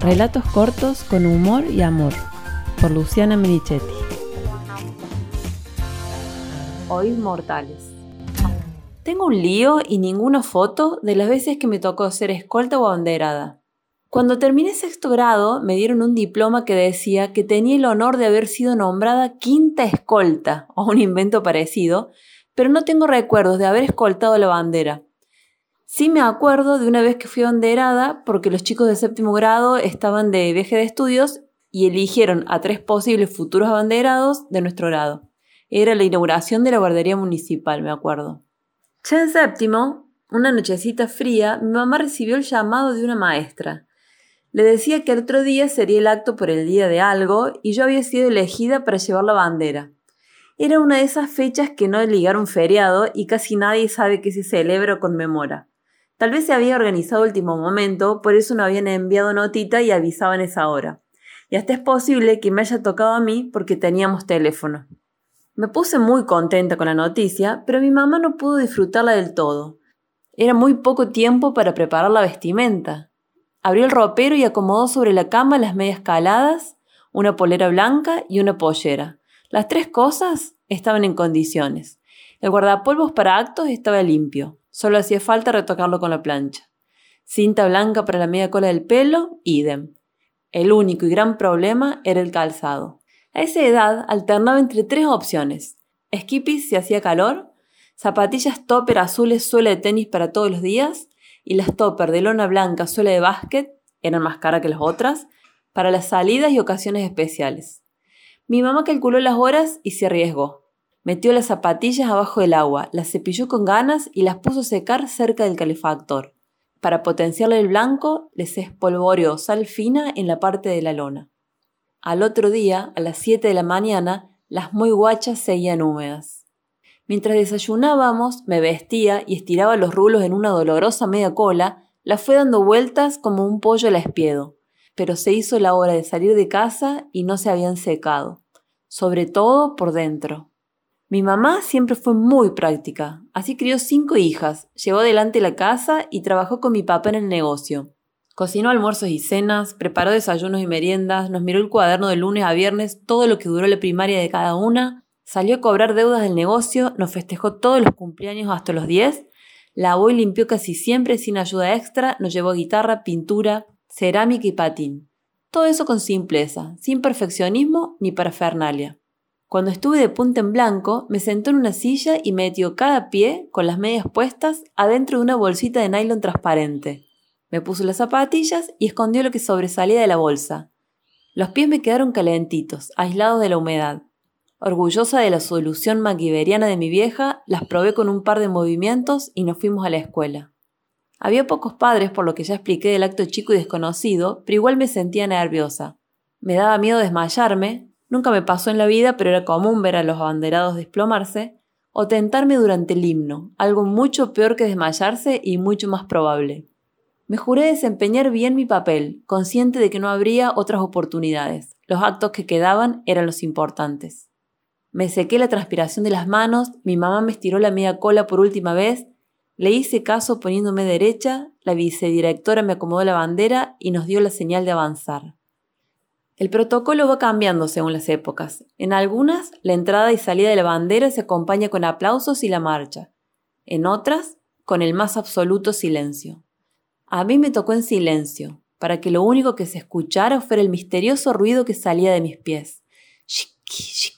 Relatos cortos con humor y amor, por Luciana Merichetti. Hoy mortales. Tengo un lío y ninguna foto de las veces que me tocó ser escolta o abanderada. Cuando terminé sexto grado, me dieron un diploma que decía que tenía el honor de haber sido nombrada quinta escolta, o un invento parecido, pero no tengo recuerdos de haber escoltado la bandera. Sí me acuerdo de una vez que fui banderada porque los chicos de séptimo grado estaban de viaje de estudios y eligieron a tres posibles futuros abanderados de nuestro grado. Era la inauguración de la guardería municipal, me acuerdo. Ya en séptimo, una nochecita fría, mi mamá recibió el llamado de una maestra. Le decía que el otro día sería el acto por el día de algo y yo había sido elegida para llevar la bandera. Era una de esas fechas que no ligaron feriado y casi nadie sabe que se celebra o conmemora. Tal vez se había organizado último momento, por eso no habían enviado notita y avisaban esa hora. Y hasta es posible que me haya tocado a mí porque teníamos teléfono. Me puse muy contenta con la noticia, pero mi mamá no pudo disfrutarla del todo. Era muy poco tiempo para preparar la vestimenta. Abrió el ropero y acomodó sobre la cama las medias caladas, una polera blanca y una pollera. Las tres cosas estaban en condiciones. El guardapolvos para actos estaba limpio. Solo hacía falta retocarlo con la plancha. Cinta blanca para la media cola del pelo, idem. El único y gran problema era el calzado. A esa edad alternaba entre tres opciones. Skippies si hacía calor, zapatillas topper azules suela de tenis para todos los días y las topper de lona blanca suela de básquet, eran más caras que las otras, para las salidas y ocasiones especiales. Mi mamá calculó las horas y se arriesgó. Metió las zapatillas abajo del agua, las cepilló con ganas y las puso a secar cerca del calefactor. Para potenciarle el blanco, les espolvoreó sal fina en la parte de la lona. Al otro día, a las 7 de la mañana, las muy guachas seguían húmedas. Mientras desayunábamos, me vestía y estiraba los rulos en una dolorosa media cola, las fue dando vueltas como un pollo al espiedo, pero se hizo la hora de salir de casa y no se habían secado, sobre todo por dentro. Mi mamá siempre fue muy práctica, así crió cinco hijas, llevó adelante la casa y trabajó con mi papá en el negocio. Cocinó almuerzos y cenas, preparó desayunos y meriendas, nos miró el cuaderno de lunes a viernes, todo lo que duró la primaria de cada una, salió a cobrar deudas del negocio, nos festejó todos los cumpleaños hasta los 10, lavó y limpió casi siempre sin ayuda extra, nos llevó guitarra, pintura, cerámica y patín. Todo eso con simpleza, sin perfeccionismo ni parafernalia. Cuando estuve de punta en blanco, me sentó en una silla y metió cada pie, con las medias puestas, adentro de una bolsita de nylon transparente. Me puso las zapatillas y escondió lo que sobresalía de la bolsa. Los pies me quedaron calentitos, aislados de la humedad. Orgullosa de la solución maquiveriana de mi vieja, las probé con un par de movimientos y nos fuimos a la escuela. Había pocos padres, por lo que ya expliqué del acto chico y desconocido, pero igual me sentía nerviosa. Me daba miedo desmayarme, Nunca me pasó en la vida, pero era común ver a los abanderados desplomarse, o tentarme durante el himno, algo mucho peor que desmayarse y mucho más probable. Me juré desempeñar bien mi papel, consciente de que no habría otras oportunidades. Los actos que quedaban eran los importantes. Me sequé la transpiración de las manos, mi mamá me estiró la media cola por última vez, le hice caso poniéndome derecha, la vicedirectora me acomodó la bandera y nos dio la señal de avanzar. El protocolo va cambiando según las épocas. En algunas, la entrada y salida de la bandera se acompaña con aplausos y la marcha. En otras, con el más absoluto silencio. A mí me tocó en silencio, para que lo único que se escuchara fuera el misterioso ruido que salía de mis pies. Shiki,